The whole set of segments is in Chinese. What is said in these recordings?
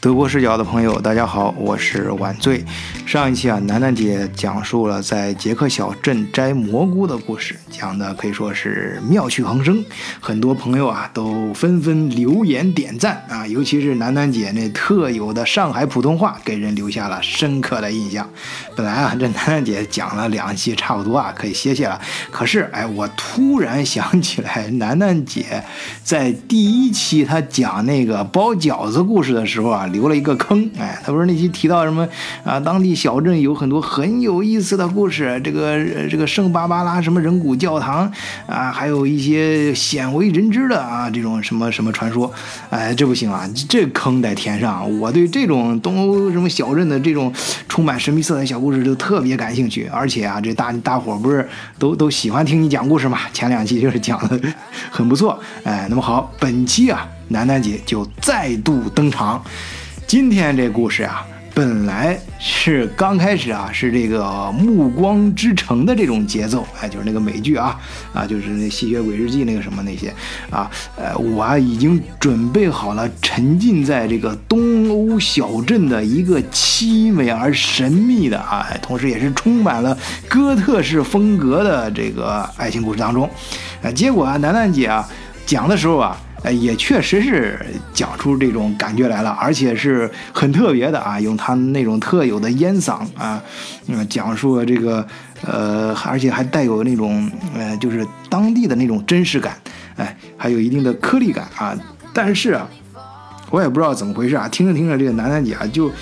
德国视角的朋友，大家好，我是晚醉。上一期啊，楠楠姐讲述了在捷克小镇摘蘑菇的故事，讲的可以说是妙趣横生，很多朋友啊都纷纷留言点赞啊，尤其是楠楠姐那特有的上海普通话，给人留下了深刻的印象。本来啊，这楠楠姐讲了两期，差不多啊可以歇歇了。可是哎，我突然想起来，楠楠姐在第一期她讲那个包饺子故事的时候啊。留了一个坑，哎，她不是那期提到什么啊？当地小镇有很多很有意思的故事，这个这个圣巴巴拉什么人骨教堂啊，还有一些鲜为人知的啊这种什么什么传说，哎，这不行啊，这坑得填上。我对这种东欧什么小镇的这种充满神秘色彩小故事就特别感兴趣，而且啊，这大大伙不是都都喜欢听你讲故事嘛？前两期就是讲的 很不错，哎，那么好，本期啊，楠楠姐就再度登场。今天这故事啊，本来是刚开始啊，是这个《暮光之城》的这种节奏，哎，就是那个美剧啊，啊，就是那《吸血鬼日记》那个什么那些啊，呃，我啊已经准备好了，沉浸在这个东欧小镇的一个凄美而神秘的啊，同时也是充满了哥特式风格的这个爱情故事当中，啊，结果啊，楠楠姐啊讲的时候啊。哎，也确实是讲出这种感觉来了，而且是很特别的啊，用他那种特有的烟嗓啊，嗯，讲述了这个，呃，而且还带有那种，呃，就是当地的那种真实感，哎，还有一定的颗粒感啊。但是啊，我也不知道怎么回事啊，听着听着，这个楠楠姐啊，就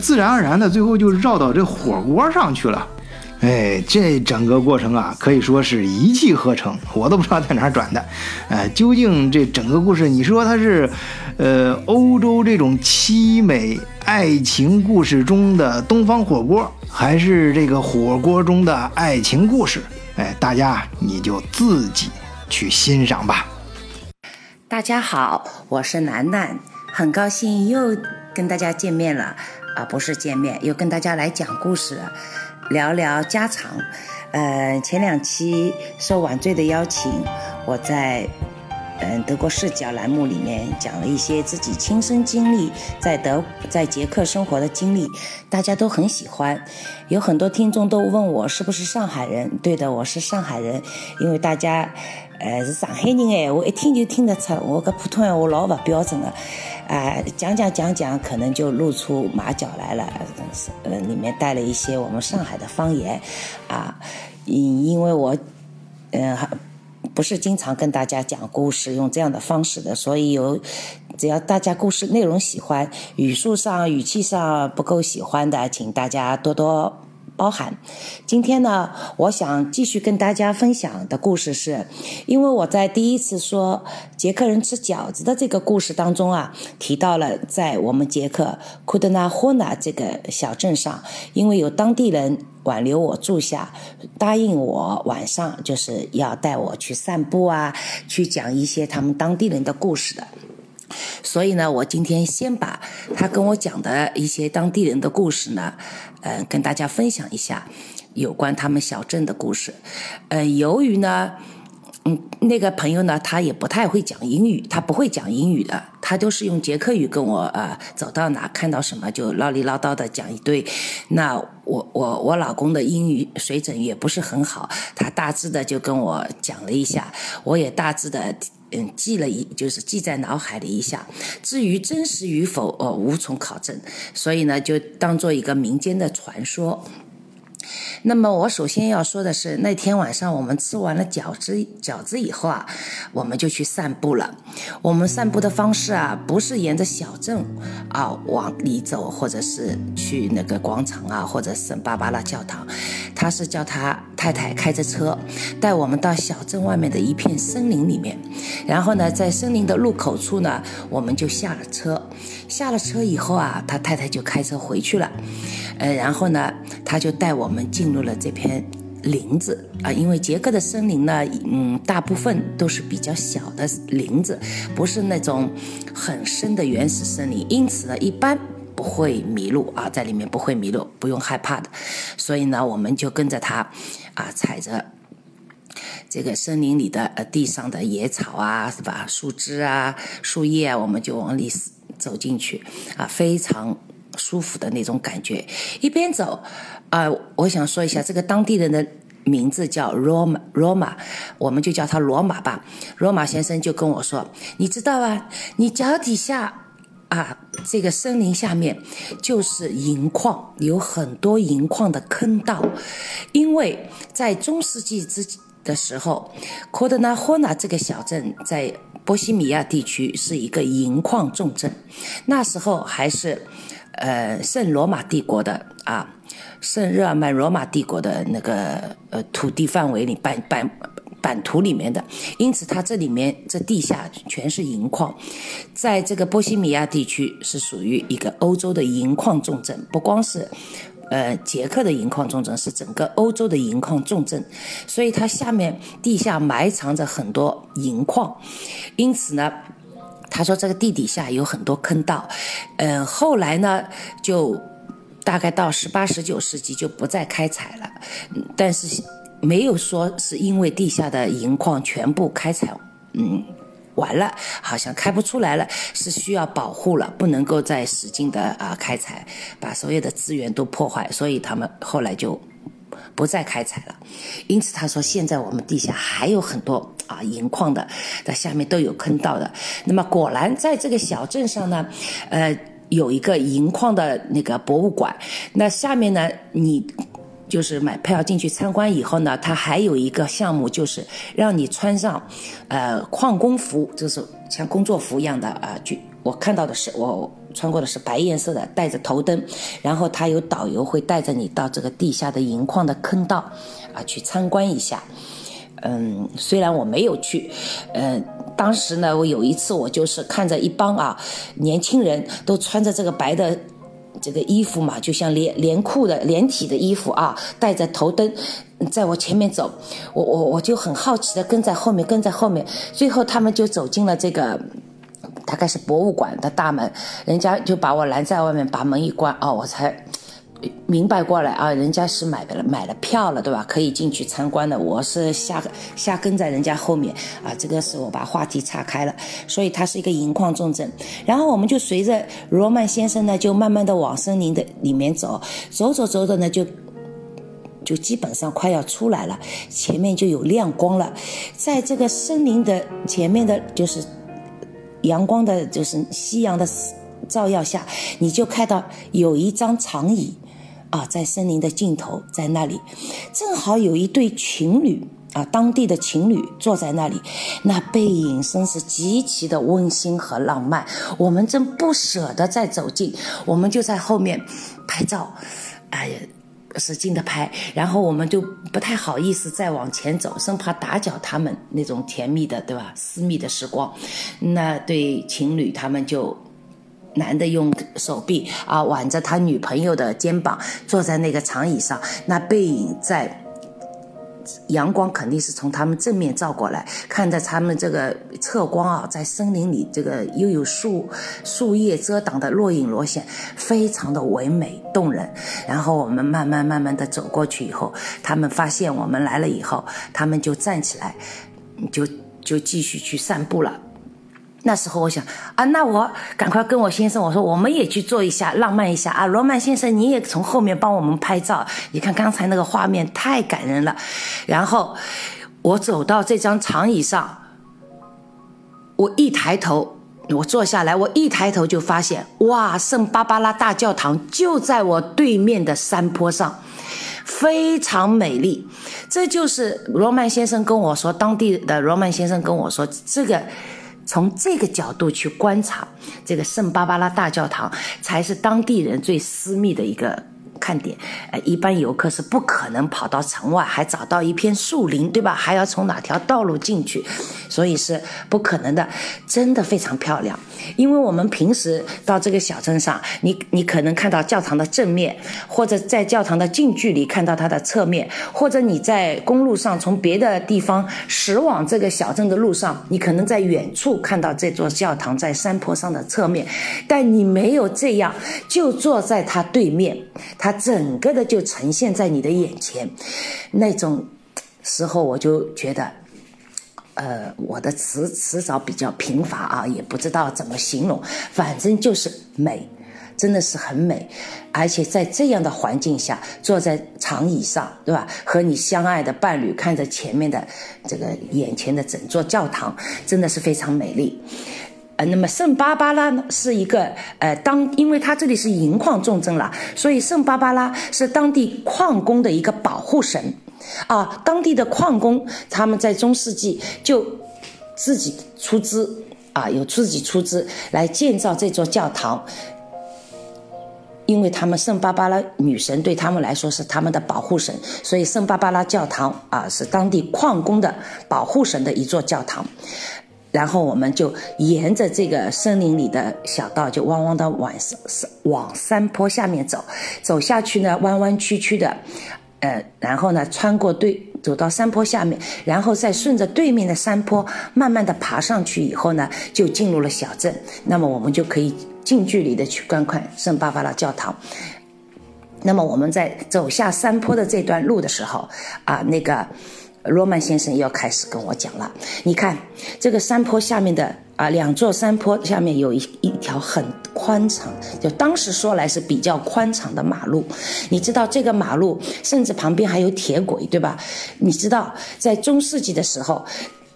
自然而然的最后就绕到这火锅上去了。哎，这整个过程啊，可以说是一气呵成，我都不知道在哪儿转的。哎，究竟这整个故事，你说它是，呃，欧洲这种凄美爱情故事中的东方火锅，还是这个火锅中的爱情故事？哎，大家你就自己去欣赏吧。大家好，我是楠楠，很高兴又跟大家见面了啊，不是见面，又跟大家来讲故事。聊聊家常，呃，前两期受晚醉的邀请，我在嗯德国视角栏目里面讲了一些自己亲身经历在德在捷克生活的经历，大家都很喜欢，有很多听众都问我是不是上海人，对的，我是上海人，因为大家呃是上海人哎，我一听就听得出我个普通话老不标准的。哎，讲讲讲讲，可能就露出马脚来了。呃，里面带了一些我们上海的方言，啊，因因为我，嗯，不是经常跟大家讲故事用这样的方式的，所以有，只要大家故事内容喜欢，语速上、语气上不够喜欢的，请大家多多。包含，今天呢，我想继续跟大家分享的故事是，因为我在第一次说捷克人吃饺子的这个故事当中啊，提到了在我们捷克库德纳霍纳这个小镇上，因为有当地人挽留我住下，答应我晚上就是要带我去散步啊，去讲一些他们当地人的故事的。所以呢，我今天先把他跟我讲的一些当地人的故事呢，呃，跟大家分享一下有关他们小镇的故事。呃，由于呢，嗯，那个朋友呢，他也不太会讲英语，他不会讲英语的，他都是用捷克语跟我啊，走到哪看到什么就唠里唠叨的讲一堆。那我我我老公的英语水准也不是很好，他大致的就跟我讲了一下，我也大致的。嗯，记了一就是记在脑海里一下，至于真实与否，呃，无从考证，所以呢，就当做一个民间的传说。那么我首先要说的是，那天晚上我们吃完了饺子饺子以后啊，我们就去散步了。我们散步的方式啊，不是沿着小镇啊往里走，或者是去那个广场啊，或者圣巴巴拉教堂。他是叫他太太开着车带我们到小镇外面的一片森林里面，然后呢，在森林的入口处呢，我们就下了车。下了车以后啊，他太太就开车回去了。呃，然后呢，他就带我们进入了这片林子啊，因为杰克的森林呢，嗯，大部分都是比较小的林子，不是那种很深的原始森林，因此呢，一般不会迷路啊，在里面不会迷路，不用害怕的。所以呢，我们就跟着他啊，踩着这个森林里的呃地上的野草啊，是吧？树枝啊、树叶啊，我们就往里走进去啊，非常舒服的那种感觉。一边走啊，我想说一下这个当地人的名字叫罗马，罗马，我们就叫他罗马吧。罗马先生就跟我说：“你知道啊，你脚底下。”啊，这个森林下面就是银矿，有很多银矿的坑道。因为在中世纪之的时候，科德纳霍纳这个小镇在波西米亚地区是一个银矿重镇。那时候还是呃圣罗马帝国的啊，圣日耳曼罗马帝国的那个呃土地范围里版版。版图里面的，因此它这里面这地下全是银矿，在这个波西米亚地区是属于一个欧洲的银矿重镇，不光是，呃，捷克的银矿重镇，是整个欧洲的银矿重镇，所以它下面地下埋藏着很多银矿，因此呢，他说这个地底下有很多坑道，嗯，后来呢就大概到十八十九世纪就不再开采了，但是。没有说是因为地下的银矿全部开采，嗯，完了，好像开不出来了，是需要保护了，不能够再使劲的啊开采，把所有的资源都破坏，所以他们后来就不再开采了。因此他说，现在我们地下还有很多啊银矿的，在下面都有坑道的。那么果然在这个小镇上呢，呃，有一个银矿的那个博物馆，那下面呢你。就是买票进去参观以后呢，它还有一个项目，就是让你穿上，呃，矿工服，就是像工作服一样的啊。就我看到的是，我穿过的是白颜色的，带着头灯，然后他有导游会带着你到这个地下的银矿的坑道，啊，去参观一下。嗯，虽然我没有去，嗯，当时呢，我有一次我就是看着一帮啊年轻人都穿着这个白的。这个衣服嘛，就像连连裤的连体的衣服啊，带着头灯，在我前面走，我我我就很好奇的跟在后面，跟在后面，最后他们就走进了这个，大概是博物馆的大门，人家就把我拦在外面，把门一关，啊，我才。明白过来啊，人家是买了买了票了，对吧？可以进去参观的。我是瞎瞎跟在人家后面啊，这个是我把话题岔开了。所以它是一个银矿重镇。然后我们就随着罗曼先生呢，就慢慢的往森林的里面走，走走走的呢，就就基本上快要出来了，前面就有亮光了。在这个森林的前面的，就是阳光的，就是夕阳的照耀下，你就看到有一张长椅。啊，在森林的尽头，在那里，正好有一对情侣啊，当地的情侣坐在那里，那背影真是极其的温馨和浪漫。我们正不舍得再走近，我们就在后面拍照，哎呀，使劲的拍，然后我们就不太好意思再往前走，生怕打搅他们那种甜蜜的，对吧？私密的时光。那对情侣他们就。男的用手臂啊挽着他女朋友的肩膀，坐在那个长椅上，那背影在阳光肯定是从他们正面照过来，看着他们这个侧光啊，在森林里这个又有树树叶遮挡的若隐若现，非常的唯美动人。然后我们慢慢慢慢的走过去以后，他们发现我们来了以后，他们就站起来，就就继续去散步了。那时候我想啊，那我赶快跟我先生我说，我们也去做一下浪漫一下啊，罗曼先生你也从后面帮我们拍照，你看刚才那个画面太感人了。然后我走到这张长椅上，我一抬头，我坐下来，我一抬头就发现，哇，圣巴巴拉大教堂就在我对面的山坡上，非常美丽。这就是罗曼先生跟我说，当地的罗曼先生跟我说这个。从这个角度去观察，这个圣巴巴拉大教堂才是当地人最私密的一个。看点，呃，一般游客是不可能跑到城外，还找到一片树林，对吧？还要从哪条道路进去，所以是不可能的。真的非常漂亮，因为我们平时到这个小镇上，你你可能看到教堂的正面，或者在教堂的近距离看到它的侧面，或者你在公路上从别的地方驶往这个小镇的路上，你可能在远处看到这座教堂在山坡上的侧面，但你没有这样，就坐在它对面，它。整个的就呈现在你的眼前，那种时候我就觉得，呃，我的词词藻比较贫乏啊，也不知道怎么形容，反正就是美，真的是很美。而且在这样的环境下，坐在长椅上，对吧？和你相爱的伴侣看着前面的这个眼前的整座教堂，真的是非常美丽。呃，那么圣巴巴拉呢，是一个呃，当因为它这里是银矿重镇了，所以圣巴巴拉是当地矿工的一个保护神。啊，当地的矿工他们在中世纪就自己出资啊，有自己出资来建造这座教堂，因为他们圣巴巴拉女神对他们来说是他们的保护神，所以圣巴巴拉教堂啊是当地矿工的保护神的一座教堂。然后我们就沿着这个森林里的小道，就汪汪的往山往山坡下面走，走下去呢，弯弯曲曲的，呃，然后呢，穿过对，走到山坡下面，然后再顺着对面的山坡慢慢的爬上去以后呢，就进入了小镇。那么我们就可以近距离的去观看圣巴巴拉教堂。那么我们在走下山坡的这段路的时候，啊，那个。罗曼先生要开始跟我讲了。你看，这个山坡下面的啊，两座山坡下面有一一条很宽敞，就当时说来是比较宽敞的马路。你知道这个马路甚至旁边还有铁轨，对吧？你知道在中世纪的时候，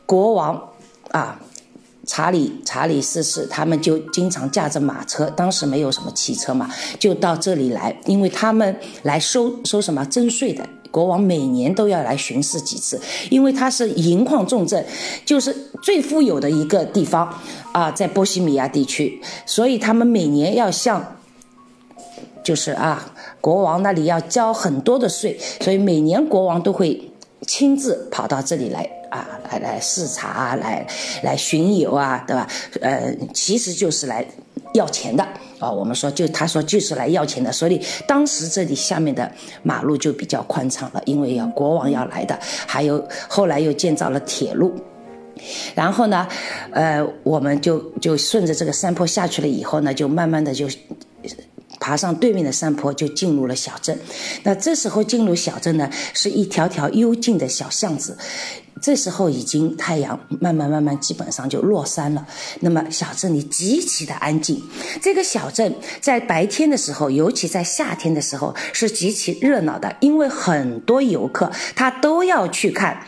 国王啊，查理查理四世他们就经常驾着马车，当时没有什么汽车嘛，就到这里来，因为他们来收收什么征税的。国王每年都要来巡视几次，因为它是银矿重镇，就是最富有的一个地方啊，在波西米亚地区，所以他们每年要向，就是啊，国王那里要交很多的税，所以每年国王都会亲自跑到这里来啊，来来视察，来来巡游啊，对吧？呃，其实就是来。要钱的啊，我们说就他说就是来要钱的，所以当时这里下面的马路就比较宽敞了，因为要国王要来的，还有后来又建造了铁路，然后呢，呃，我们就就顺着这个山坡下去了以后呢，就慢慢的就。爬上对面的山坡，就进入了小镇。那这时候进入小镇呢，是一条条幽静的小巷子。这时候已经太阳慢慢慢慢基本上就落山了。那么小镇里极其的安静。这个小镇在白天的时候，尤其在夏天的时候是极其热闹的，因为很多游客他都要去看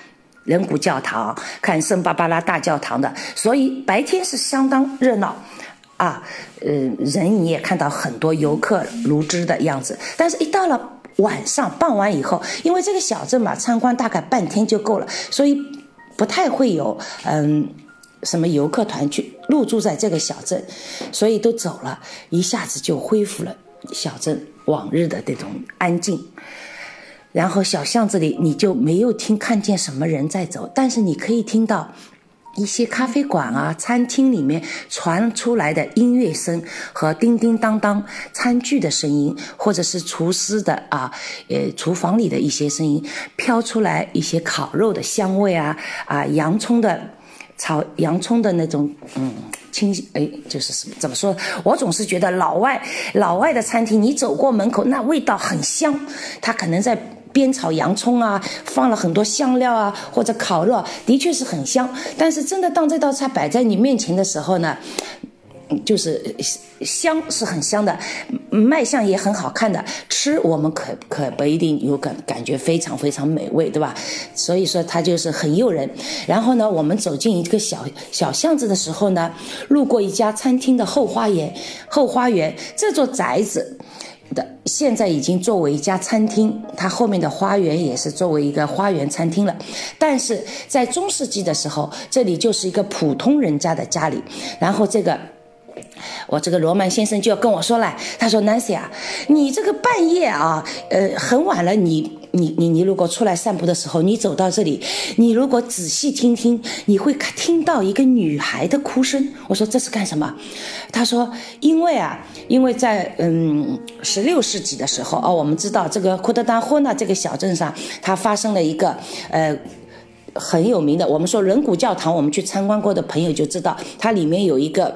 人骨教堂、看圣巴巴拉大教堂的，所以白天是相当热闹。啊，呃，人你也看到很多游客如织的样子，但是一到了晚上傍晚以后，因为这个小镇嘛，参观大概半天就够了，所以不太会有嗯什么游客团去入住在这个小镇，所以都走了，一下子就恢复了小镇往日的这种安静。然后小巷子里你就没有听看见什么人在走，但是你可以听到。一些咖啡馆啊、餐厅里面传出来的音乐声和叮叮当当餐具的声音，或者是厨师的啊，呃，厨房里的一些声音，飘出来一些烤肉的香味啊，啊，洋葱的炒洋葱的那种，嗯，清哎，就是什么怎么说？我总是觉得老外老外的餐厅，你走过门口，那味道很香，他可能在。煸炒洋葱啊，放了很多香料啊，或者烤肉，的确是很香。但是真的当这道菜摆在你面前的时候呢，就是香是很香的，卖相也很好看的，吃我们可可不一定有感感觉非常非常美味，对吧？所以说它就是很诱人。然后呢，我们走进一个小小巷子的时候呢，路过一家餐厅的后花园，后花园这座宅子。的现在已经作为一家餐厅，它后面的花园也是作为一个花园餐厅了。但是在中世纪的时候，这里就是一个普通人家的家里。然后这个，我这个罗曼先生就要跟我说了，他说：“Nancy 啊，你这个半夜啊，呃，很晚了，你。”你你你如果出来散步的时候，你走到这里，你如果仔细听听，你会听到一个女孩的哭声。我说这是干什么？他说因为啊，因为在嗯十六世纪的时候哦，我们知道这个库德丹霍纳这个小镇上，它发生了一个呃很有名的，我们说人骨教堂，我们去参观过的朋友就知道，它里面有一个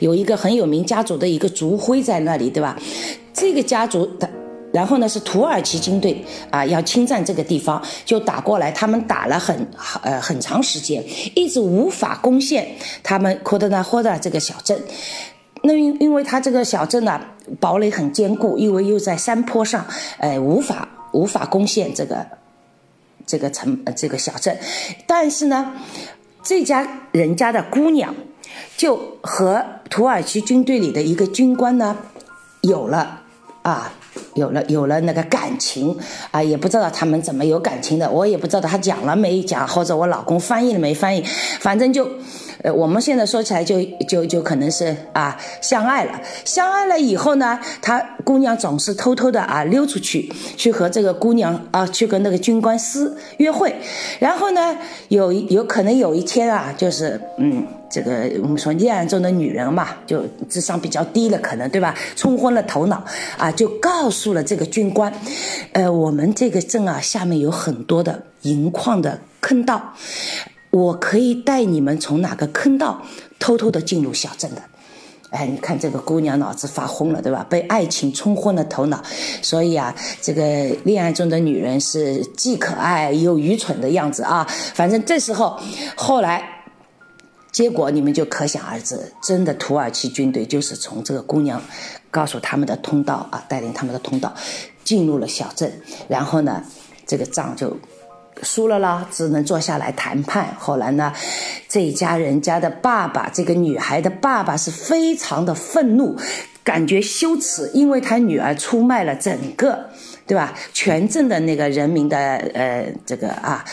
有一个很有名家族的一个族徽在那里，对吧？这个家族的。然后呢，是土耳其军队啊，要侵占这个地方，就打过来。他们打了很呃很长时间，一直无法攻陷他们库德纳霍的这个小镇。那因因为他这个小镇呢，堡垒很坚固，因为又在山坡上，呃，无法无法攻陷这个这个城这个小镇。但是呢，这家人家的姑娘就和土耳其军队里的一个军官呢，有了啊。有了有了那个感情啊，也不知道他们怎么有感情的，我也不知道他讲了没讲，或者我老公翻译了没翻译，反正就，呃，我们现在说起来就就就可能是啊相爱了，相爱了以后呢，他姑娘总是偷偷的啊溜出去，去和这个姑娘啊去跟那个军官私约会，然后呢有有可能有一天啊，就是嗯。这个我们说恋爱中的女人嘛，就智商比较低了，可能对吧？冲昏了头脑啊，就告诉了这个军官，呃，我们这个镇啊，下面有很多的银矿的坑道，我可以带你们从哪个坑道偷偷的进入小镇的。哎，你看这个姑娘脑子发昏了，对吧？被爱情冲昏了头脑，所以啊，这个恋爱中的女人是既可爱又愚蠢的样子啊。反正这时候，后来。结果你们就可想而知，真的土耳其军队就是从这个姑娘告诉他们的通道啊，带领他们的通道进入了小镇，然后呢，这个仗就输了啦，只能坐下来谈判。后来呢，这家人家的爸爸，这个女孩的爸爸是非常的愤怒，感觉羞耻，因为他女儿出卖了整个，对吧？全镇的那个人民的呃，这个啊，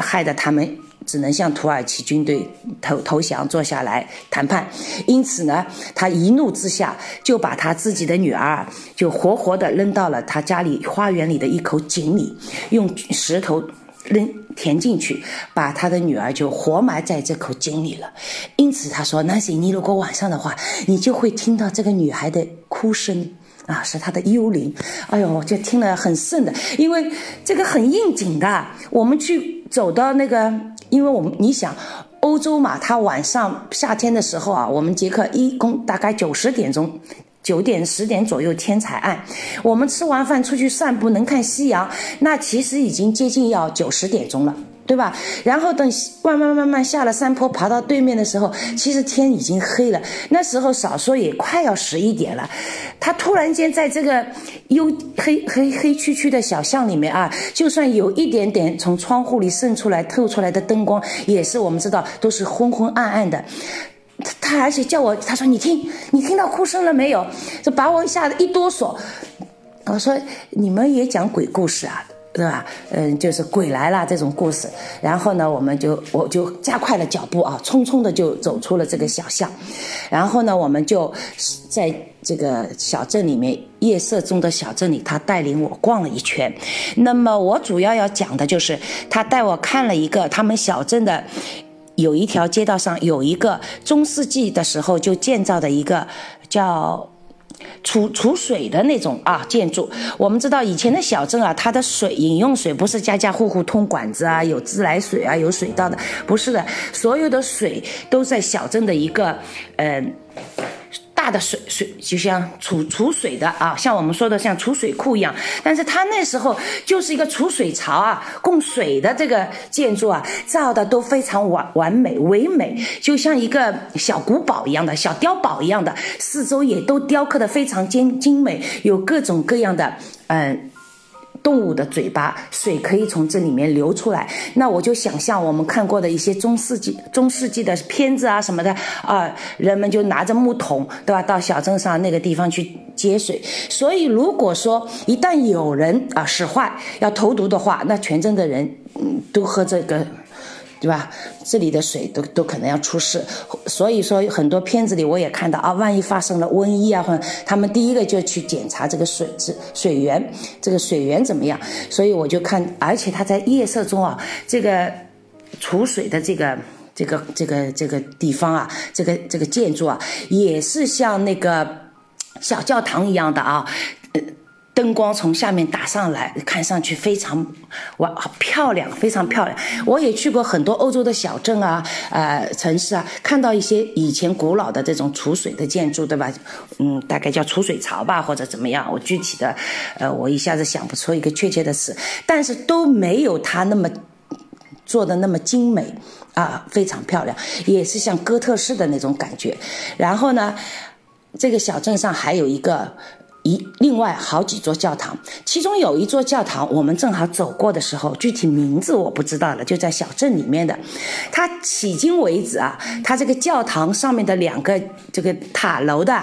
害得他们。只能向土耳其军队投投降，坐下来谈判。因此呢，他一怒之下就把他自己的女儿就活活的扔到了他家里花园里的一口井里，用石头扔填进去，把他的女儿就活埋在这口井里了。因此他说：“Nancy，你如果晚上的话，你就会听到这个女孩的哭声啊，是她的幽灵。哎呦，就听了很瘆的，因为这个很应景的。我们去走到那个。”因为我们你想，欧洲嘛，它晚上夏天的时候啊，我们捷克一共大概九十点钟，九点十点左右天才暗。我们吃完饭出去散步能看夕阳，那其实已经接近要九十点钟了。对吧？然后等慢慢慢慢下了山坡，爬到对面的时候，其实天已经黑了。那时候少说也快要十一点了。他突然间在这个幽黑黑黑黢黢的小巷里面啊，就算有一点点从窗户里渗出来透出来的灯光，也是我们知道都是昏昏暗暗的。他他而且叫我，他说你听，你听到哭声了没有？就把我吓得一哆嗦。我说你们也讲鬼故事啊？对吧？嗯，就是鬼来了这种故事。然后呢，我们就我就加快了脚步啊，匆匆的就走出了这个小巷。然后呢，我们就在这个小镇里面，夜色中的小镇里，他带领我逛了一圈。那么我主要要讲的就是，他带我看了一个他们小镇的有一条街道上有一个中世纪的时候就建造的一个叫。储储水的那种啊建筑，我们知道以前的小镇啊，它的水饮用水不是家家户户通管子啊，有自来水啊，有水道的，不是的，所有的水都在小镇的一个嗯。大的水水就像储储水的啊，像我们说的像储水库一样，但是它那时候就是一个储水槽啊，供水的这个建筑啊，造的都非常完完美唯美，就像一个小古堡一样的小碉堡一样的，四周也都雕刻的非常精精美，有各种各样的嗯。动物的嘴巴，水可以从这里面流出来。那我就想象我们看过的一些中世纪、中世纪的片子啊什么的啊，人们就拿着木桶，对吧？到小镇上那个地方去接水。所以，如果说一旦有人啊使坏要投毒的话，那全镇的人嗯都喝这个。对吧？这里的水都都可能要出事，所以说很多片子里我也看到啊，万一发生了瘟疫啊，或者他们第一个就去检查这个水质、水源，这个水源怎么样？所以我就看，而且它在夜色中啊，这个储水的这个这个这个这个地方啊，这个这个建筑啊，也是像那个小教堂一样的啊。灯光从下面打上来，看上去非常哇漂亮，非常漂亮。我也去过很多欧洲的小镇啊，呃城市啊，看到一些以前古老的这种储水的建筑，对吧？嗯，大概叫储水槽吧，或者怎么样？我具体的，呃，我一下子想不出一个确切的词，但是都没有它那么做的那么精美啊，非常漂亮，也是像哥特式的那种感觉。然后呢，这个小镇上还有一个。一另外好几座教堂，其中有一座教堂，我们正好走过的时候，具体名字我不知道了，就在小镇里面的。它迄今为止啊，它这个教堂上面的两个这个塔楼的，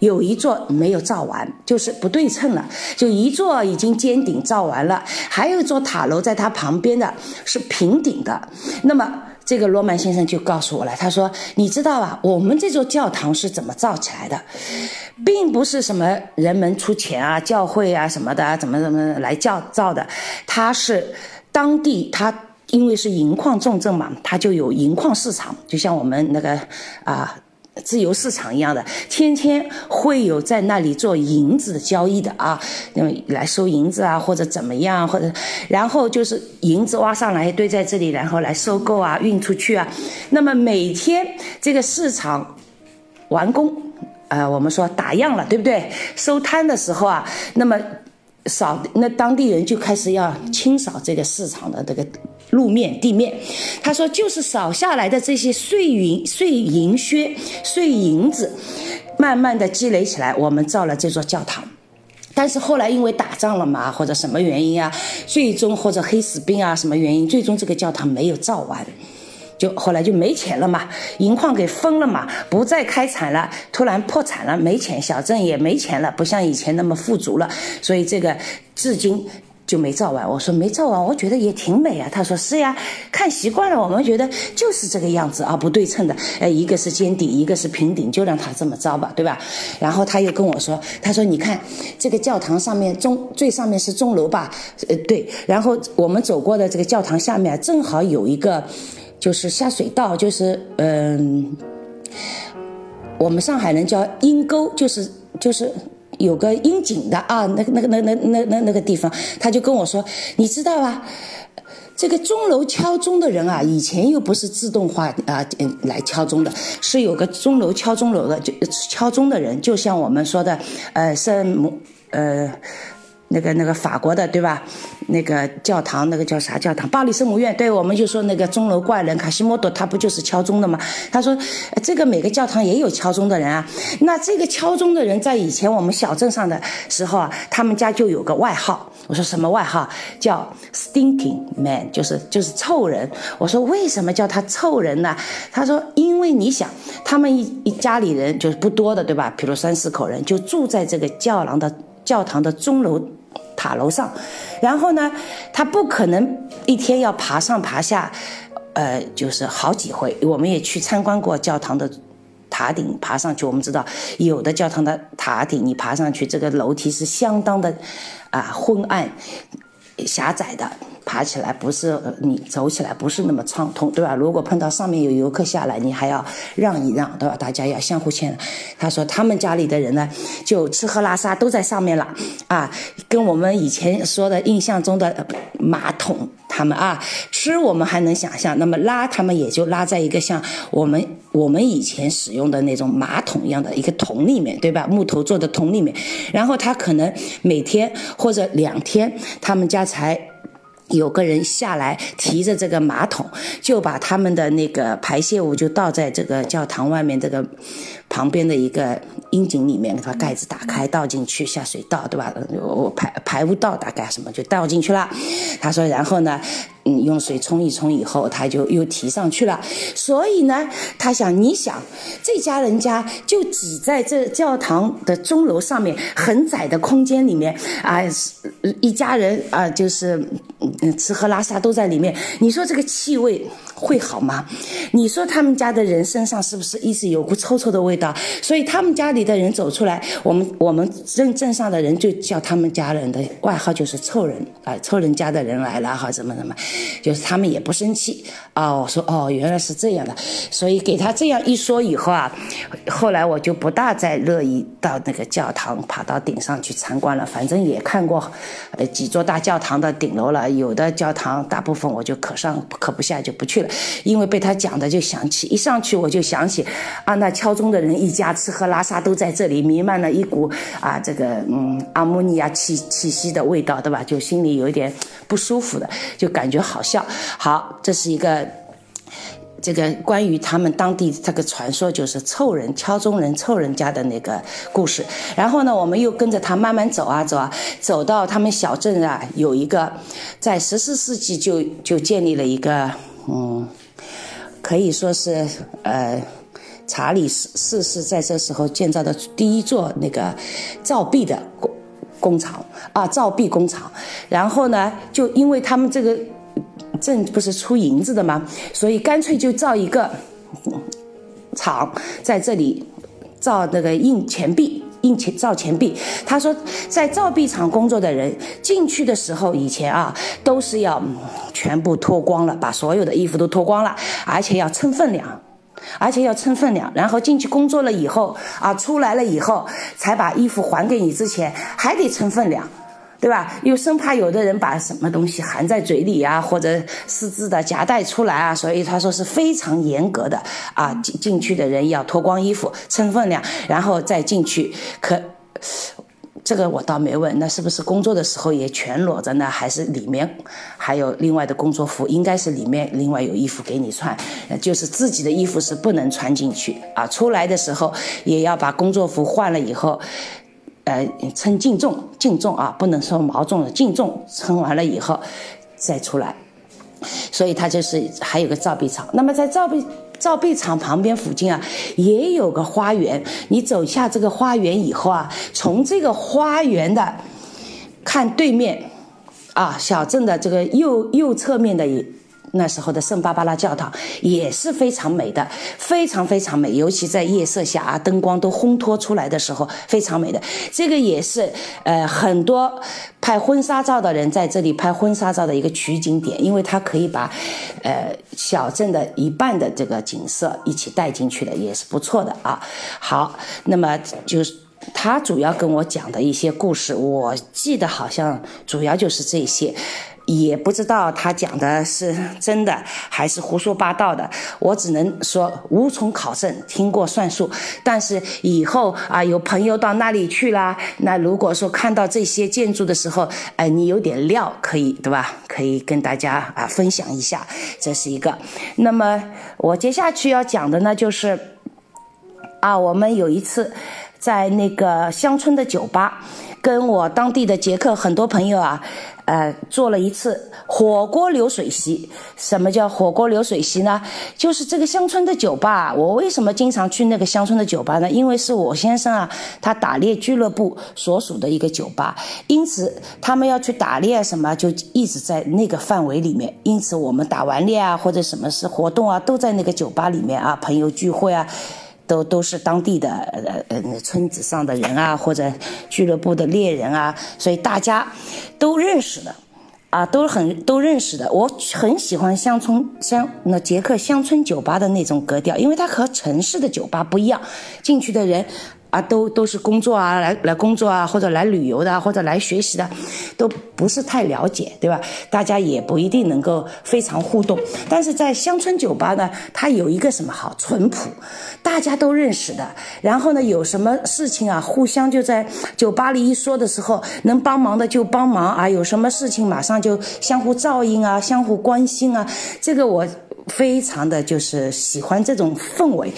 有一座没有造完，就是不对称了，就一座已经尖顶造完了，还有一座塔楼在它旁边的是平顶的。那么。这个罗曼先生就告诉我了，他说：“你知道吧，我们这座教堂是怎么造起来的，并不是什么人们出钱啊、教会啊什么的，怎么怎么来教造的，它是当地它因为是银矿重镇嘛，它就有银矿市场，就像我们那个啊。”自由市场一样的，天天会有在那里做银子的交易的啊，那么来收银子啊，或者怎么样，或者然后就是银子挖上来堆在这里，然后来收购啊，运出去啊。那么每天这个市场完工，呃，我们说打烊了，对不对？收摊的时候啊，那么。扫那当地人就开始要清扫这个市场的这个路面地面，他说就是扫下来的这些碎银碎银靴碎银子，慢慢的积累起来，我们造了这座教堂。但是后来因为打仗了嘛，或者什么原因啊，最终或者黑死病啊什么原因，最终这个教堂没有造完。就后来就没钱了嘛，银矿给封了嘛，不再开采了，突然破产了，没钱，小镇也没钱了，不像以前那么富足了，所以这个至今就没造完。我说没造完，我觉得也挺美啊。他说是呀，看习惯了，我们觉得就是这个样子啊，不对称的，呃，一个是尖顶，一个是平顶，就让他这么造吧，对吧？然后他又跟我说，他说你看这个教堂上面钟最上面是钟楼吧？呃，对，然后我们走过的这个教堂下面正好有一个。就是下水道，就是嗯，我们上海人叫阴沟，就是就是有个阴井的啊，那个那个那那那那那个地方，他就跟我说，你知道吧？这个钟楼敲钟的人啊，以前又不是自动化啊，嗯，来敲钟的，是有个钟楼敲钟楼的，就敲钟的人，就像我们说的，呃，圣母，呃。那个那个法国的对吧？那个教堂那个叫啥教堂？巴黎圣母院。对，我们就说那个钟楼怪人卡西莫多，他不就是敲钟的吗？他说，这个每个教堂也有敲钟的人啊。那这个敲钟的人在以前我们小镇上的时候啊，他们家就有个外号。我说什么外号？叫 Stinking Man，就是就是臭人。我说为什么叫他臭人呢？他说因为你想，他们一一家里人就是不多的对吧？比如三四口人就住在这个教堂的。教堂的钟楼塔楼上，然后呢，他不可能一天要爬上爬下，呃，就是好几回。我们也去参观过教堂的塔顶，爬上去，我们知道有的教堂的塔顶，你爬上去，这个楼梯是相当的啊昏暗、狭窄的。爬起来不是你走起来不是那么畅通，对吧？如果碰到上面有游客下来，你还要让一让，对吧？大家要相互谦让。他说他们家里的人呢，就吃喝拉撒都在上面了，啊，跟我们以前说的印象中的马桶，他们啊吃我们还能想象，那么拉他们也就拉在一个像我们我们以前使用的那种马桶一样的一个桶里面，对吧？木头做的桶里面，然后他可能每天或者两天，他们家才。有个人下来提着这个马桶，就把他们的那个排泄物就倒在这个教堂外面这个旁边的一个阴井里面，把盖子打开倒进去下水道，对吧？我排排污道大概什么就倒进去了。他说，然后呢？嗯，用水冲一冲以后，他就又提上去了。所以呢，他想，你想，这家人家就挤在这教堂的钟楼上面很窄的空间里面啊，一家人啊，就是嗯吃喝拉撒都在里面。你说这个气味会好吗？你说他们家的人身上是不是一直有股臭臭的味？道，所以他们家里的人走出来，我们我们镇镇上的人就叫他们家人的外号就是臭人啊，臭人家的人来了哈，怎么怎么，就是他们也不生气啊。我说哦，原来是这样的，所以给他这样一说以后啊，后来我就不大再乐意到那个教堂爬到顶上去参观了，反正也看过呃几座大教堂的顶楼了，有的教堂大部分我就可上可不下就不去了，因为被他讲的就想起，一上去我就想起。啊，那敲钟的人一家吃喝拉撒都在这里，弥漫了一股啊，这个嗯，阿莫尼亚气气息的味道，对吧？就心里有一点不舒服的，就感觉好笑。好，这是一个这个关于他们当地这个传说，就是臭人敲钟人臭人家的那个故事。然后呢，我们又跟着他慢慢走啊走啊，走到他们小镇啊，有一个在十四世纪就就建立了一个嗯，可以说是呃。查理四世在这时候建造的第一座那个造币的工工厂啊，造币工厂。然后呢，就因为他们这个镇不是出银子的吗，所以干脆就造一个厂在这里造那个印钱币，印钱造钱币。他说，在造币厂工作的人进去的时候，以前啊都是要全部脱光了，把所有的衣服都脱光了，而且要称分量。而且要称分量，然后进去工作了以后啊，出来了以后才把衣服还给你，之前还得称分量，对吧？又生怕有的人把什么东西含在嘴里啊，或者私自的夹带出来啊，所以他说是非常严格的啊。进进去的人要脱光衣服称分量，然后再进去可。这个我倒没问，那是不是工作的时候也全裸着呢？还是里面还有另外的工作服？应该是里面另外有衣服给你穿，就是自己的衣服是不能穿进去啊。出来的时候也要把工作服换了以后，呃，称净重，净重啊，不能说毛重的净重，称完了以后再出来。所以他就是还有个造币厂。那么在造币。造币厂旁边附近啊，也有个花园。你走下这个花园以后啊，从这个花园的看对面，啊，小镇的这个右右侧面的。那时候的圣巴巴拉教堂也是非常美的，非常非常美，尤其在夜色下啊，灯光都烘托出来的时候，非常美的。这个也是呃很多拍婚纱照的人在这里拍婚纱照的一个取景点，因为它可以把呃小镇的一半的这个景色一起带进去的，也是不错的啊。好，那么就是他主要跟我讲的一些故事，我记得好像主要就是这些。也不知道他讲的是真的还是胡说八道的，我只能说无从考证，听过算数。但是以后啊，有朋友到那里去啦，那如果说看到这些建筑的时候，哎，你有点料可以，对吧？可以跟大家啊分享一下，这是一个。那么我接下去要讲的呢，就是啊，我们有一次在那个乡村的酒吧。跟我当地的捷克很多朋友啊，呃，做了一次火锅流水席。什么叫火锅流水席呢？就是这个乡村的酒吧。我为什么经常去那个乡村的酒吧呢？因为是我先生啊，他打猎俱乐部所属的一个酒吧，因此他们要去打猎什么，就一直在那个范围里面。因此我们打完猎啊，或者什么是活动啊，都在那个酒吧里面啊，朋友聚会啊。都都是当地的呃呃村子上的人啊，或者俱乐部的猎人啊，所以大家都认识的，啊，都很都认识的。我很喜欢乡村乡那捷克乡村酒吧的那种格调，因为它和城市的酒吧不一样，进去的人。啊，都都是工作啊，来来工作啊，或者来旅游的，或者来学习的，都不是太了解，对吧？大家也不一定能够非常互动。但是在乡村酒吧呢，它有一个什么好淳朴，大家都认识的。然后呢，有什么事情啊，互相就在酒吧里一说的时候，能帮忙的就帮忙啊，有什么事情马上就相互照应啊，相互关心啊。这个我非常的就是喜欢这种氛围。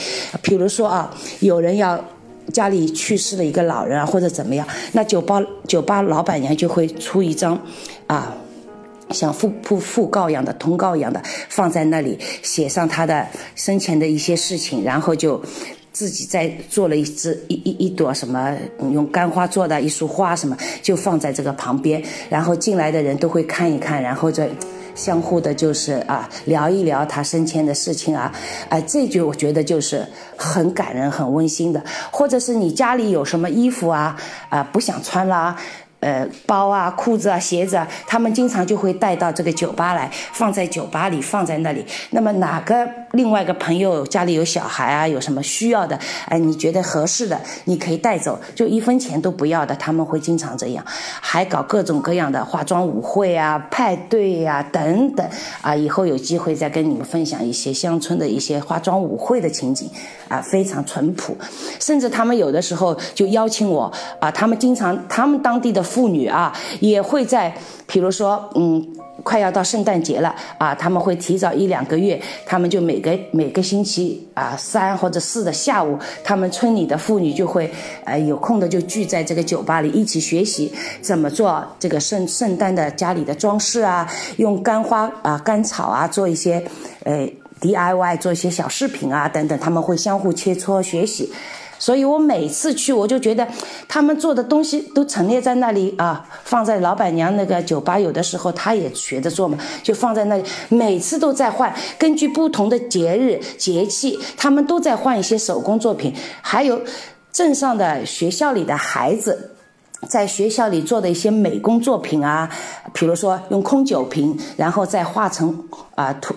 比如说啊，有人要。家里去世了一个老人啊，或者怎么样，那酒吧酒吧老板娘就会出一张，啊，像讣讣讣告一样的通告一样的放在那里，写上他的生前的一些事情，然后就自己再做了一支一一一朵什么用干花做的一束花什么，就放在这个旁边，然后进来的人都会看一看，然后再。相互的，就是啊聊一聊他生前的事情啊，啊这句我觉得就是很感人、很温馨的。或者是你家里有什么衣服啊啊不想穿了。呃，包啊、裤子啊、鞋子啊，他们经常就会带到这个酒吧来，放在酒吧里，放在那里。那么哪个另外一个朋友家里有小孩啊，有什么需要的，哎，你觉得合适的，你可以带走，就一分钱都不要的。他们会经常这样，还搞各种各样的化妆舞会啊、派对呀等等啊。以后有机会再跟你们分享一些乡村的一些化妆舞会的情景啊，非常淳朴。甚至他们有的时候就邀请我啊，他们经常他们当地的。妇女啊，也会在，比如说，嗯，快要到圣诞节了啊，他们会提早一两个月，他们就每个每个星期啊三或者四的下午，他们村里的妇女就会，呃，有空的就聚在这个酒吧里一起学习怎么做这个圣圣诞的家里的装饰啊，用干花啊、干草啊做一些，呃，DIY 做一些小饰品啊等等，他们会相互切磋学习。所以我每次去，我就觉得他们做的东西都陈列在那里啊，放在老板娘那个酒吧，有的时候她也学着做嘛，就放在那里，每次都在换，根据不同的节日节气，他们都在换一些手工作品，还有镇上的学校里的孩子，在学校里做的一些美工作品啊，比如说用空酒瓶，然后再画成啊图。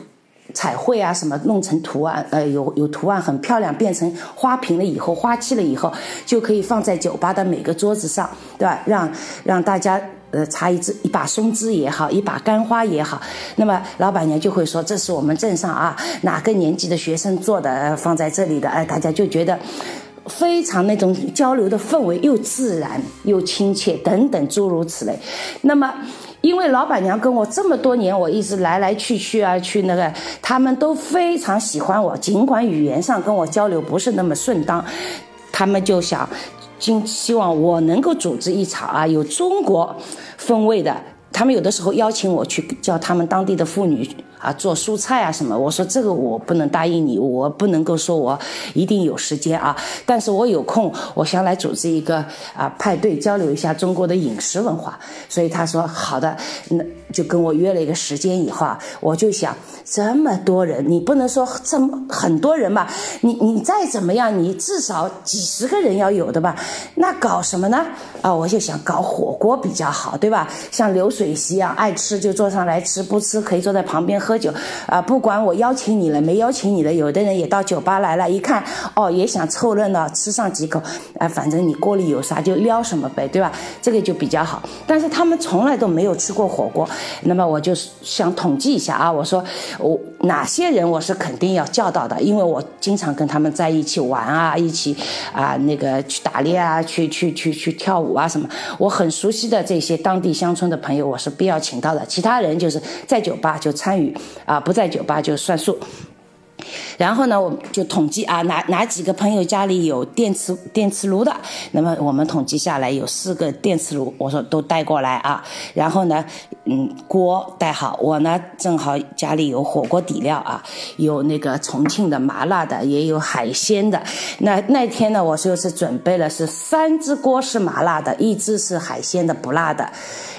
彩绘啊，什么弄成图案，呃，有有图案很漂亮，变成花瓶了以后，花器了以后，就可以放在酒吧的每个桌子上，对吧？让让大家呃插一支一把松枝也好，一把干花也好，那么老板娘就会说这是我们镇上啊哪个年级的学生做的，放在这里的，哎，大家就觉得非常那种交流的氛围又自然又亲切等等诸如此类，那么。因为老板娘跟我这么多年，我一直来来去去啊，去那个，他们都非常喜欢我。尽管语言上跟我交流不是那么顺当，他们就想，今希望我能够组织一场啊，有中国风味的。他们有的时候邀请我去叫他们当地的妇女。啊，做蔬菜啊什么？我说这个我不能答应你，我不能够说我一定有时间啊。但是我有空，我想来组织一个啊派对，交流一下中国的饮食文化。所以他说好的，那就跟我约了一个时间。以后啊，我就想这么多人，你不能说这么很多人吧？你你再怎么样，你至少几十个人要有的吧？那搞什么呢？啊，我就想搞火锅比较好，对吧？像流水席一样，爱吃就坐上来吃，不吃可以坐在旁边喝。酒啊，不管我邀请你了没邀请你了，有的人也到酒吧来了，一看哦，也想凑热闹，吃上几口，啊，反正你锅里有啥就撩什么呗，对吧？这个就比较好。但是他们从来都没有吃过火锅，那么我就想统计一下啊，我说我哪些人我是肯定要叫到的，因为我经常跟他们在一起玩啊，一起啊那个去打猎啊，去去去去跳舞啊什么，我很熟悉的这些当地乡村的朋友，我是必要请到的。其他人就是在酒吧就参与。啊，不在酒吧就算数。然后呢，我就统计啊，哪哪几个朋友家里有电磁电磁炉的？那么我们统计下来有四个电磁炉，我说都带过来啊。然后呢，嗯，锅带好。我呢正好家里有火锅底料啊，有那个重庆的麻辣的，也有海鲜的。那那天呢，我就是准备了是三只锅是麻辣的，一只是海鲜的不辣的。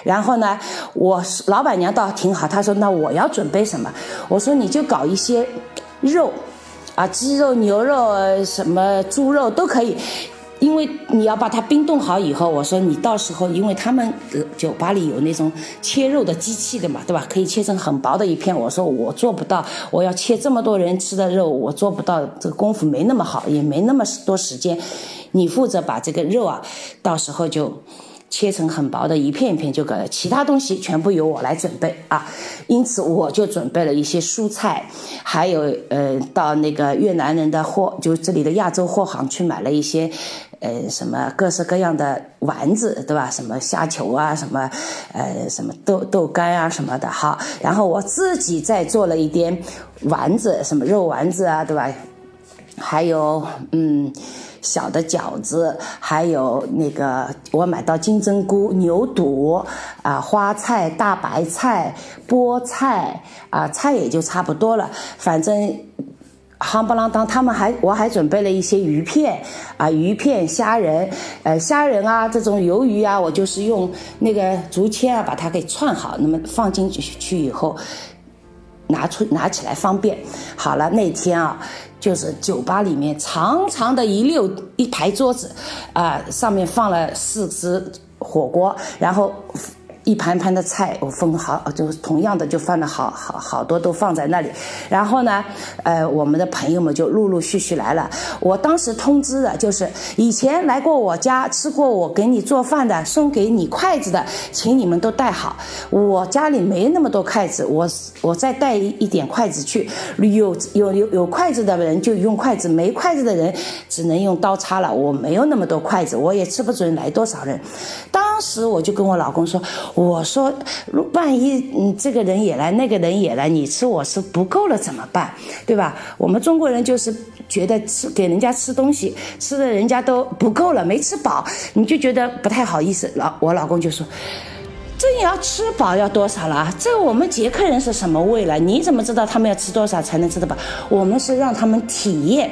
然后呢，我老板娘倒挺好，她说那我要准备什么？我说你就搞一些。肉，啊，鸡肉、牛肉、什么猪肉都可以，因为你要把它冰冻好以后，我说你到时候，因为他们酒吧里有那种切肉的机器的嘛，对吧？可以切成很薄的一片。我说我做不到，我要切这么多人吃的肉，我做不到，这个功夫没那么好，也没那么多时间。你负责把这个肉啊，到时候就。切成很薄的一片一片就可以，其他东西全部由我来准备啊。因此我就准备了一些蔬菜，还有呃到那个越南人的货，就这里的亚洲货行去买了一些，呃什么各式各样的丸子，对吧？什么虾球啊，什么呃什么豆豆干啊什么的哈。然后我自己再做了一点丸子，什么肉丸子啊，对吧？还有嗯。小的饺子，还有那个我买到金针菇、牛肚啊，花菜、大白菜、菠菜啊，菜也就差不多了。反正夯不啷当，他们还我还准备了一些鱼片啊，鱼片、虾仁，呃，虾仁啊，这种鱿鱼啊，我就是用那个竹签啊把它给串好，那么放进去去以后。拿出拿起来方便。好了，那天啊，就是酒吧里面长长的一溜一排桌子，啊，上面放了四只火锅，然后。一盘盘的菜，我分好，就同样的就放了好好好多都放在那里。然后呢，呃，我们的朋友们就陆陆续续来了。我当时通知的就是，以前来过我家吃过我给你做饭的，送给你筷子的，请你们都带好。我家里没那么多筷子，我我再带一点筷子去。有有有有筷子的人就用筷子，没筷子的人只能用刀叉了。我没有那么多筷子，我也吃不准来多少人。当时我就跟我老公说。我说，万一你这个人也来，那个人也来，你吃我吃不够了怎么办？对吧？我们中国人就是觉得吃给人家吃东西，吃的人家都不够了，没吃饱，你就觉得不太好意思。老我老公就说，这也要吃饱要多少了？这我们捷克人是什么味了？你怎么知道他们要吃多少才能吃得饱？我们是让他们体验。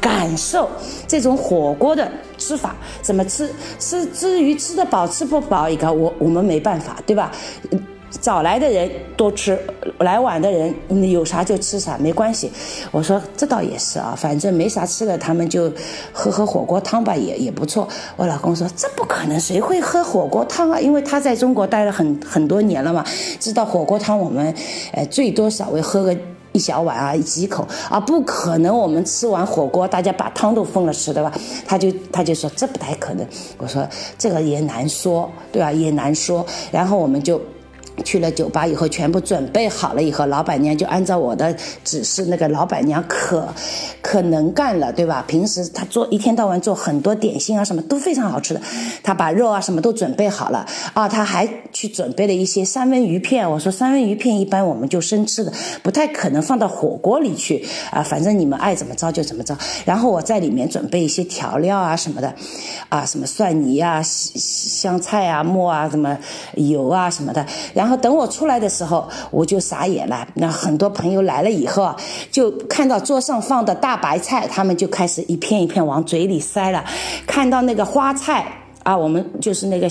感受这种火锅的吃法，怎么吃？吃至于吃得饱吃不饱，一个我我们没办法，对吧？早来的人多吃，来晚的人有啥就吃啥，没关系。我说这倒也是啊，反正没啥吃的，他们就喝喝火锅汤吧，也也不错。我老公说这不可能，谁会喝火锅汤啊？因为他在中国待了很很多年了嘛，知道火锅汤我们，呃，最多稍微喝个。一小碗啊，几口啊，不可能！我们吃完火锅，大家把汤都分了吃，对吧？他就他就说这不太可能。我说这个也难说，对吧？也难说。然后我们就。去了酒吧以后，全部准备好了以后，老板娘就按照我的指示，那个老板娘可可能干了，对吧？平时她做一天到晚做很多点心啊，什么都非常好吃的。她把肉啊什么都准备好了啊，她还去准备了一些三文鱼片。我说三文鱼片一般我们就生吃的，不太可能放到火锅里去啊。反正你们爱怎么着就怎么着。然后我在里面准备一些调料啊什么的，啊什么蒜泥啊、香菜啊、末啊、什么油啊什么的，然然后等我出来的时候，我就傻眼了。那很多朋友来了以后，就看到桌上放的大白菜，他们就开始一片一片往嘴里塞了。看到那个花菜啊，我们就是那个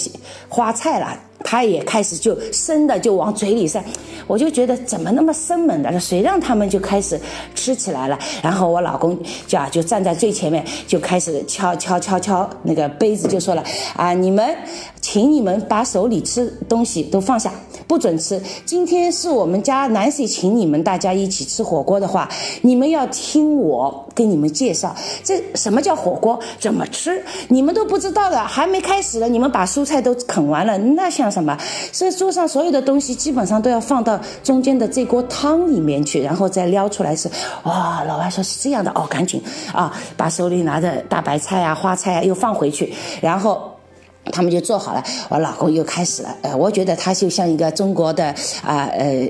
花菜了。他也开始就生的就往嘴里塞，我就觉得怎么那么生猛的？谁让他们就开始吃起来了？然后我老公就啊就站在最前面，就开始敲敲敲敲那个杯子，就说了啊，你们，请你们把手里吃东西都放下，不准吃。今天是我们家 Nancy 请你们大家一起吃火锅的话，你们要听我给你们介绍，这什么叫火锅，怎么吃，你们都不知道的，还没开始呢，你们把蔬菜都啃完了，那像。什么？所以桌上所有的东西基本上都要放到中间的这锅汤里面去，然后再撩出来是。哇，老外说是这样的哦，赶紧啊，把手里拿着大白菜啊、花菜啊又放回去，然后他们就做好了。我老公又开始了，呃，我觉得他就像一个中国的啊呃。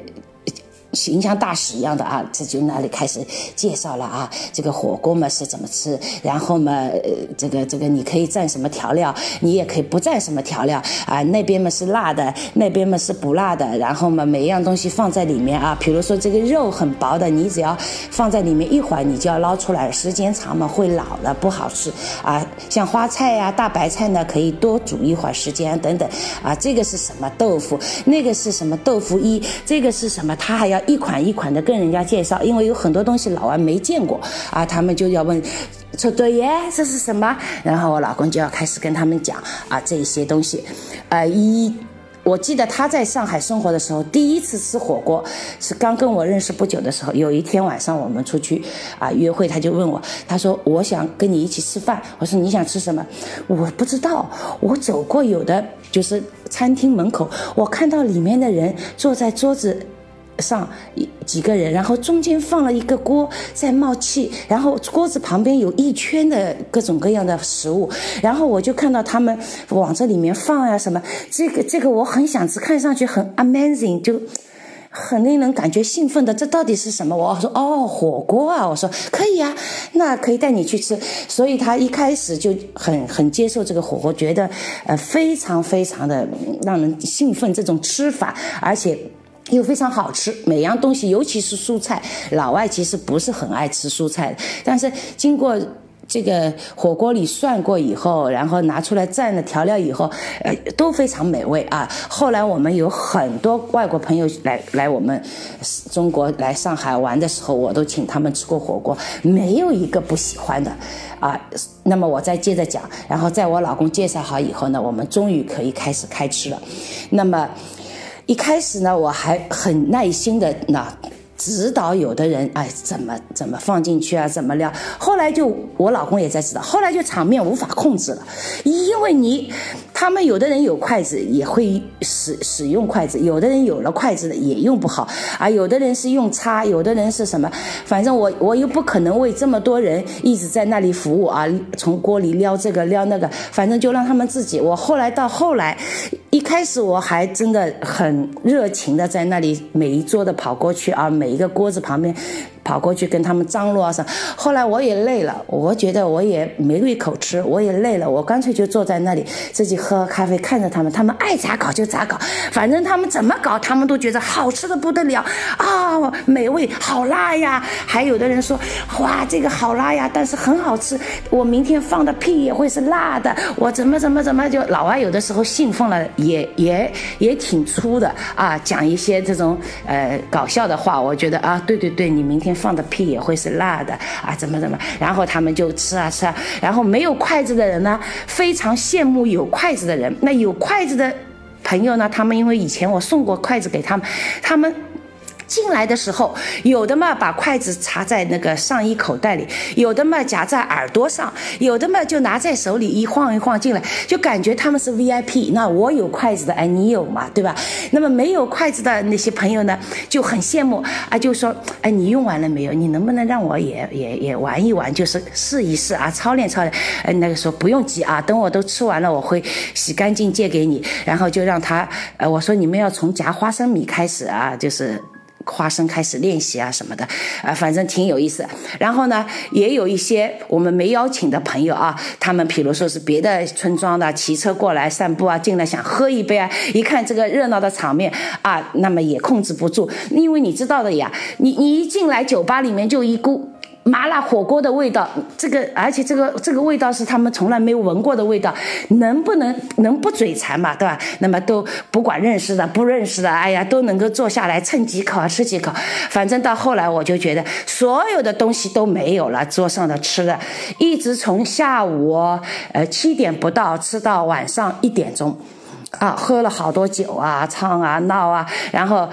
形象大使一样的啊，这就那里开始介绍了啊，这个火锅嘛是怎么吃，然后嘛，呃，这个这个你可以蘸什么调料，你也可以不蘸什么调料啊。那边嘛是辣的，那边嘛是不辣的，然后嘛每一样东西放在里面啊，比如说这个肉很薄的，你只要放在里面一会儿，你就要捞出来，时间长嘛会老了不好吃啊。像花菜呀、大白菜呢，可以多煮一会儿时间等等啊。这个是什么豆腐？那个是什么豆腐衣？这个是什么？它还要。一款一款的跟人家介绍，因为有很多东西老外没见过啊，他们就要问，说对耶，这是什么？然后我老公就要开始跟他们讲啊，这些东西，呃，一，我记得他在上海生活的时候，第一次吃火锅是刚跟我认识不久的时候，有一天晚上我们出去啊约会，他就问我，他说我想跟你一起吃饭，我说你想吃什么？我不知道，我走过有的就是餐厅门口，我看到里面的人坐在桌子。上一几个人，然后中间放了一个锅在冒气，然后锅子旁边有一圈的各种各样的食物，然后我就看到他们往这里面放呀什么，这个这个我很想吃，看上去很 amazing，就很令人感觉兴奋的，这到底是什么？我说哦，火锅啊，我说可以啊，那可以带你去吃，所以他一开始就很很接受这个火锅，觉得呃非常非常的让人兴奋这种吃法，而且。又非常好吃，每样东西，尤其是蔬菜，老外其实不是很爱吃蔬菜，但是经过。这个火锅里涮过以后，然后拿出来蘸了调料以后，呃，都非常美味啊。后来我们有很多外国朋友来来我们中国来上海玩的时候，我都请他们吃过火锅，没有一个不喜欢的啊。那么我再接着讲，然后在我老公介绍好以后呢，我们终于可以开始开吃了。那么一开始呢，我还很耐心的那。指导有的人哎，怎么怎么放进去啊？怎么料？后来就我老公也在指导，后来就场面无法控制了，因为你他们有的人有筷子也会使使用筷子，有的人有了筷子也用不好啊，有的人是用叉，有的人是什么？反正我我又不可能为这么多人一直在那里服务啊，从锅里撩这个撩那个，反正就让他们自己。我后来到后来。开始我还真的很热情的在那里每一桌的跑过去啊，每一个锅子旁边。跑过去跟他们张罗上，后来我也累了，我觉得我也没胃口吃，我也累了，我干脆就坐在那里自己喝咖啡，看着他们，他们爱咋搞就咋搞，反正他们怎么搞，他们都觉得好吃的不得了啊，美味，好辣呀！还有的人说，哇，这个好辣呀，但是很好吃，我明天放的屁也会是辣的，我怎么怎么怎么就老外有的时候兴奋了，也也也挺粗的啊，讲一些这种呃搞笑的话，我觉得啊，对对对，你明天。放的屁也会是辣的啊？怎么怎么？然后他们就吃啊吃啊。然后没有筷子的人呢，非常羡慕有筷子的人。那有筷子的朋友呢，他们因为以前我送过筷子给他们，他们。进来的时候，有的嘛把筷子插在那个上衣口袋里，有的嘛夹在耳朵上，有的嘛就拿在手里一晃一晃进来，就感觉他们是 VIP。那我有筷子的，哎，你有嘛，对吧？那么没有筷子的那些朋友呢，就很羡慕啊，就说，哎，你用完了没有？你能不能让我也也也玩一玩，就是试一试啊，操练操练。哎，那个时候不用急啊，等我都吃完了，我会洗干净借给你，然后就让他，呃，我说你们要从夹花生米开始啊，就是。花生开始练习啊什么的，啊，反正挺有意思。然后呢，也有一些我们没邀请的朋友啊，他们比如说是别的村庄的，骑车过来散步啊，进来想喝一杯啊，一看这个热闹的场面啊，那么也控制不住，因为你知道的呀，你你一进来酒吧里面就一股。麻辣火锅的味道，这个而且这个这个味道是他们从来没有闻过的味道，能不能能不嘴馋嘛，对吧？那么都不管认识的不认识的，哎呀，都能够坐下来蹭几口，吃几口。反正到后来我就觉得所有的东西都没有了，桌上的吃的，一直从下午呃七点不到吃到晚上一点钟，啊，喝了好多酒啊，唱啊闹啊，然后。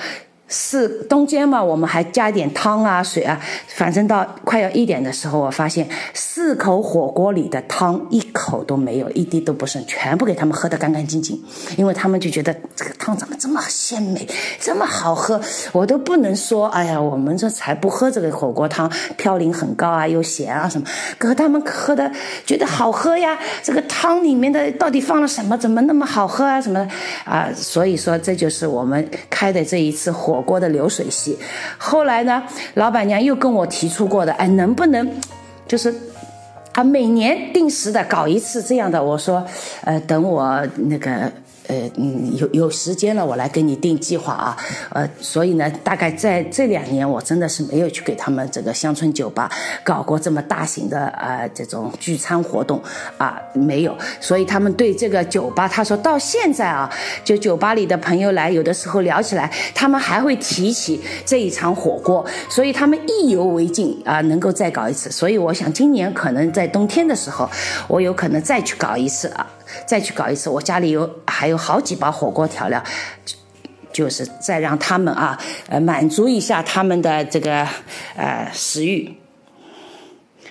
是中间嘛，我们还加一点汤啊、水啊，反正到快要一点的时候，我发现四口火锅里的汤一口都没有，一滴都不剩，全部给他们喝得干干净净，因为他们就觉得这个汤怎么这么鲜美，这么好喝，我都不能说，哎呀，我们这才不喝这个火锅汤，嘌呤很高啊，又咸啊什么，可他们喝的觉得好喝呀，这个汤里面的到底放了什么，怎么那么好喝啊什么啊，所以说这就是我们开的这一次火。火锅的流水席，后来呢，老板娘又跟我提出过的，哎，能不能，就是啊，每年定时的搞一次这样的？我说，呃，等我那个。呃嗯，有有时间了，我来给你定计划啊。呃，所以呢，大概在这两年，我真的是没有去给他们这个乡村酒吧搞过这么大型的啊这种聚餐活动啊，没有。所以他们对这个酒吧，他说到现在啊，就酒吧里的朋友来，有的时候聊起来，他们还会提起这一场火锅，所以他们意犹未尽啊，能够再搞一次。所以我想今年可能在冬天的时候，我有可能再去搞一次啊。再去搞一次，我家里有还有好几包火锅调料，就就是再让他们啊，呃，满足一下他们的这个呃食欲。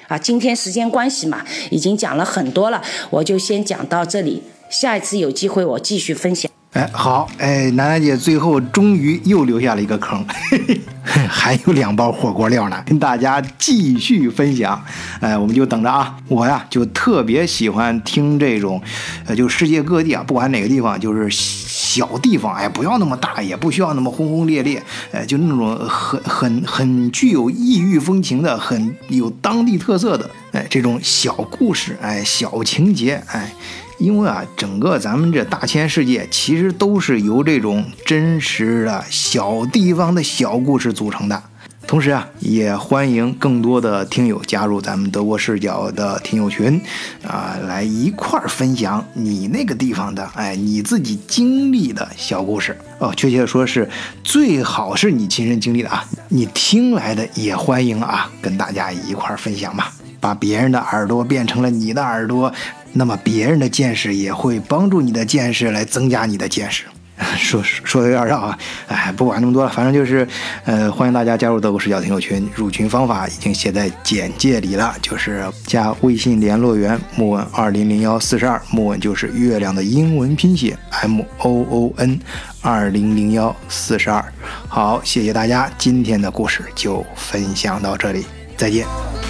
啊，今天时间关系嘛，已经讲了很多了，我就先讲到这里，下一次有机会我继续分享。哎，好，哎，楠楠姐最后终于又留下了一个坑，还有两包火锅料呢，跟大家继续分享。哎，我们就等着啊！我呀就特别喜欢听这种，呃，就世界各地啊，不管哪个地方，就是小地方，哎，不要那么大，也不需要那么轰轰烈烈，哎，就那种很很很具有异域风情的，很有当地特色的，哎，这种小故事，哎，小情节，哎。因为啊，整个咱们这大千世界其实都是由这种真实的小地方的小故事组成的。同时啊，也欢迎更多的听友加入咱们德国视角的听友群，啊，来一块儿分享你那个地方的，哎，你自己经历的小故事哦。确切的说，是最好是你亲身经历的啊，你听来的也欢迎啊，跟大家一块儿分享吧，把别人的耳朵变成了你的耳朵，那么别人的见识也会帮助你的见识来增加你的见识。说说的有点绕啊，哎，不管那么多了，反正就是，呃，欢迎大家加入德国视角听友群，入群方法已经写在简介里了，就是加微信联络员木文二零零幺四十二，木文就是月亮的英文拼写 M O O N 二零零幺四十二。好，谢谢大家，今天的故事就分享到这里，再见。